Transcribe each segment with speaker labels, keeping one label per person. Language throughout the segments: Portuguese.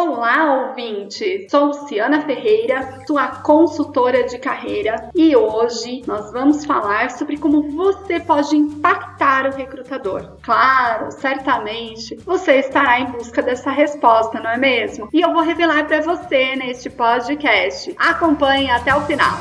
Speaker 1: Olá, ouvinte! Sou Luciana Ferreira, sua consultora de carreira, e hoje nós vamos falar sobre como você pode impactar o recrutador. Claro, certamente você estará em busca dessa resposta, não é mesmo? E eu vou revelar para você neste podcast. Acompanhe até o final.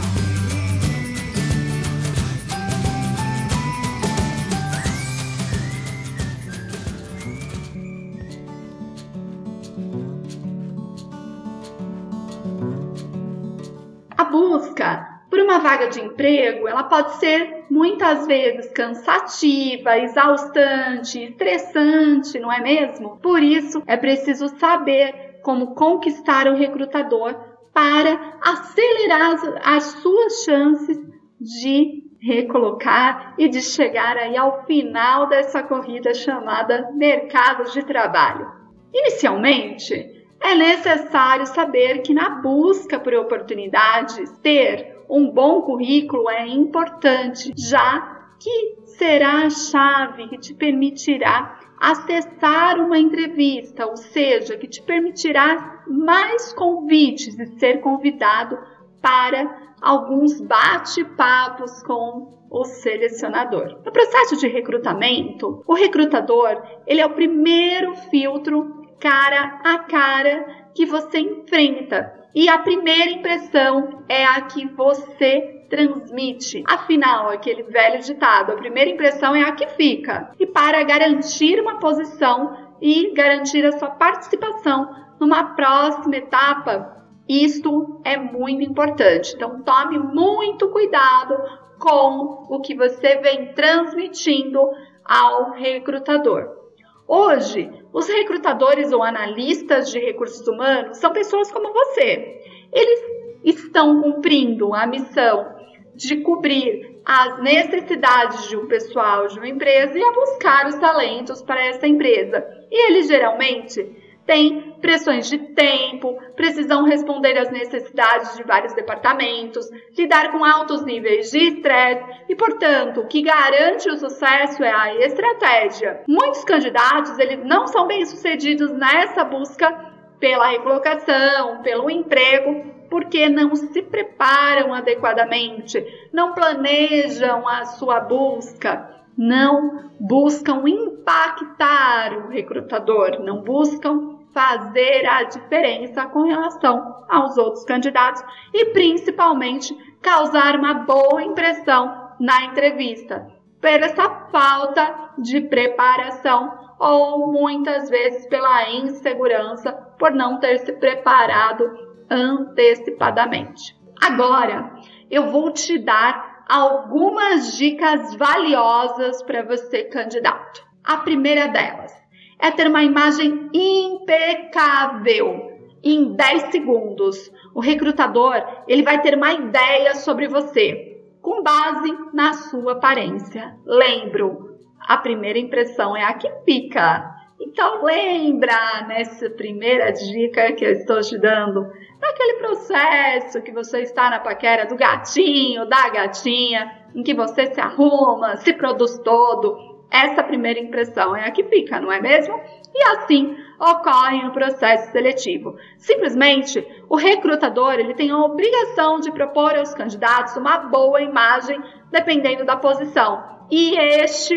Speaker 1: Busca por uma vaga de emprego, ela pode ser muitas vezes cansativa, exaustante, estressante, não é mesmo? Por isso, é preciso saber como conquistar o recrutador para acelerar as, as suas chances de recolocar e de chegar aí ao final dessa corrida chamada mercado de trabalho. Inicialmente, é necessário saber que na busca por oportunidades, ter um bom currículo é importante, já que será a chave que te permitirá acessar uma entrevista, ou seja, que te permitirá mais convites e ser convidado para alguns bate-papos com o selecionador. No processo de recrutamento, o recrutador, ele é o primeiro filtro cara a cara que você enfrenta. E a primeira impressão é a que você transmite. Afinal, aquele velho ditado, a primeira impressão é a que fica. E para garantir uma posição e garantir a sua participação numa próxima etapa, isto é muito importante. Então, tome muito cuidado com o que você vem transmitindo ao recrutador. Hoje, os recrutadores ou analistas de recursos humanos são pessoas como você. Eles estão cumprindo a missão de cobrir as necessidades de um pessoal de uma empresa e a buscar os talentos para essa empresa. E eles geralmente têm pressões de tempo, precisam responder às necessidades de vários departamentos, lidar com altos níveis de estresse e, portanto, o que garante o sucesso é a estratégia. Muitos candidatos eles não são bem-sucedidos nessa busca pela recolocação, pelo emprego, porque não se preparam adequadamente, não planejam a sua busca, não buscam impactar o recrutador, não buscam fazer a diferença com relação aos outros candidatos e principalmente causar uma boa impressão na entrevista, por essa falta de preparação ou muitas vezes pela insegurança por não ter se preparado antecipadamente. Agora, eu vou te dar algumas dicas valiosas para você, candidato. A primeira delas, é ter uma imagem impecável em 10 segundos. O recrutador, ele vai ter uma ideia sobre você com base na sua aparência. Lembro, a primeira impressão é a que fica. Então lembra nessa primeira dica que eu estou te dando, daquele processo que você está na paquera do gatinho, da gatinha, em que você se arruma, se produz todo, essa primeira impressão é a que fica, não é mesmo? E assim ocorre no processo seletivo. Simplesmente, o recrutador ele tem a obrigação de propor aos candidatos uma boa imagem, dependendo da posição. E este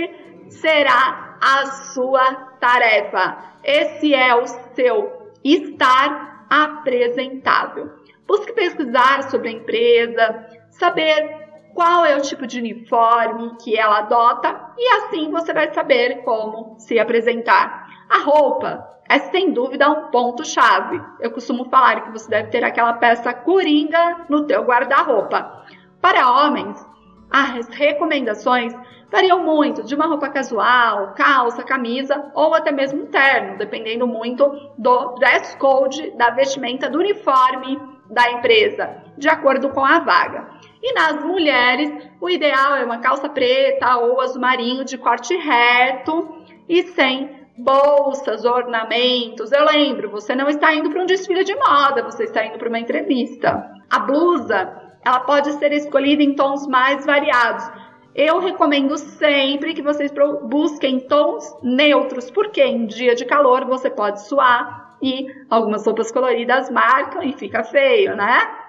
Speaker 1: será a sua tarefa. Esse é o seu estar apresentável. Busque pesquisar sobre a empresa, saber qual é o tipo de uniforme que ela adota e assim você vai saber como se apresentar. A roupa é sem dúvida um ponto chave. Eu costumo falar que você deve ter aquela peça coringa no teu guarda-roupa. Para homens, as recomendações variam muito de uma roupa casual, calça, camisa ou até mesmo terno, dependendo muito do dress code, da vestimenta do uniforme da empresa, de acordo com a vaga. E nas mulheres, o ideal é uma calça preta ou azul marinho de corte reto e sem bolsas, ornamentos. Eu lembro, você não está indo para um desfile de moda, você está indo para uma entrevista. A blusa, ela pode ser escolhida em tons mais variados. Eu recomendo sempre que vocês busquem tons neutros, porque em dia de calor você pode suar e algumas roupas coloridas marcam e fica feio, né?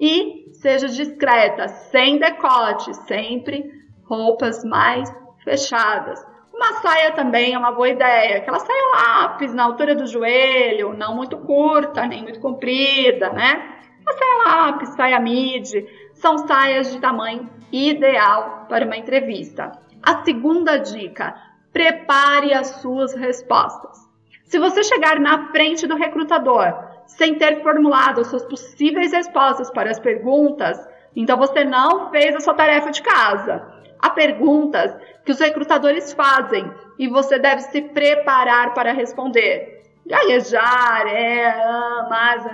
Speaker 1: E seja discreta, sem decote, sempre roupas mais fechadas. Uma saia também é uma boa ideia, aquela saia lápis na altura do joelho, não muito curta, nem muito comprida, né? Uma saia lápis, saia midi, são saias de tamanho ideal para uma entrevista. A segunda dica: prepare as suas respostas. Se você chegar na frente do recrutador sem ter formulado suas possíveis respostas para as perguntas, então você não fez a sua tarefa de casa. Há perguntas que os recrutadores fazem e você deve se preparar para responder. Gaguejar, é, ah, mas.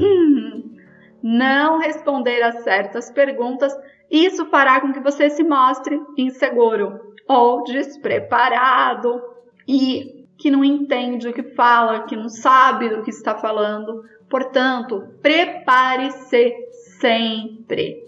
Speaker 1: Hum, não responder a certas perguntas, isso fará com que você se mostre inseguro ou despreparado e que não entende o que fala, que não sabe do que está falando. Portanto, prepare-se sempre.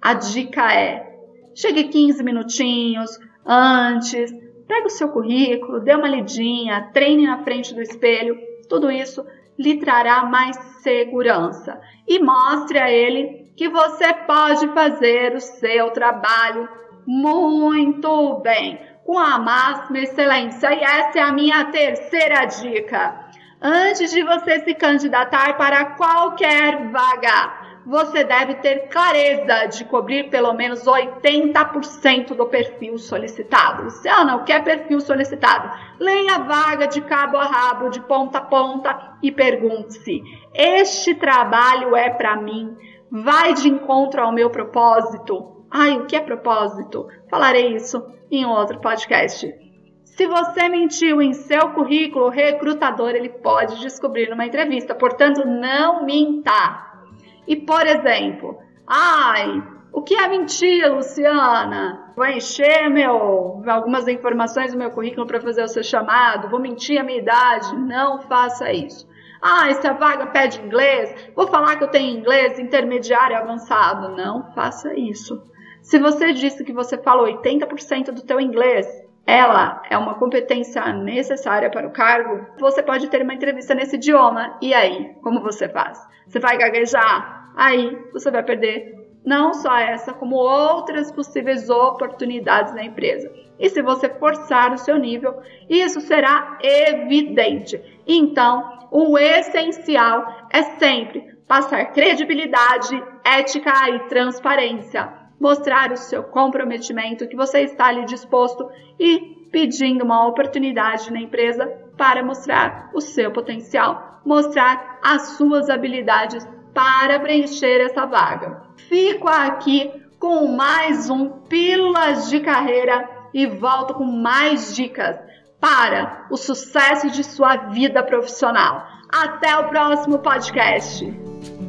Speaker 1: A dica é: chegue 15 minutinhos antes, pegue o seu currículo, dê uma lidinha, treine na frente do espelho. Tudo isso lhe trará mais segurança e mostre a ele que você pode fazer o seu trabalho muito bem, com a máxima excelência. E essa é a minha terceira dica. Antes de você se candidatar para qualquer vaga, você deve ter clareza de cobrir pelo menos 80% do perfil solicitado. Luciana, o que é perfil solicitado? Leia a vaga de cabo a rabo, de ponta a ponta e pergunte-se: este trabalho é para mim? Vai de encontro ao meu propósito? Ai, o que é propósito? Falarei isso em outro podcast. Se você mentiu em seu currículo, o recrutador ele pode descobrir numa entrevista. Portanto, não minta. E, por exemplo, ai, o que é mentira, Luciana? Vou encher meu, algumas informações do meu currículo para fazer o seu chamado, vou mentir a minha idade. Não faça isso. Ah, se a vaga pede inglês, vou falar que eu tenho inglês intermediário avançado. Não faça isso. Se você disse que você fala 80% do teu inglês, ela é uma competência necessária para o cargo, você pode ter uma entrevista nesse idioma. E aí, como você faz? Você vai gaguejar? Aí você vai perder não só essa, como outras possíveis oportunidades na empresa. E se você forçar o seu nível, isso será evidente. Então, o essencial é sempre passar credibilidade, ética e transparência mostrar o seu comprometimento, que você está ali disposto e pedindo uma oportunidade na empresa para mostrar o seu potencial, mostrar as suas habilidades para preencher essa vaga. Fico aqui com mais um Pílulas de Carreira e volto com mais dicas para o sucesso de sua vida profissional. Até o próximo podcast!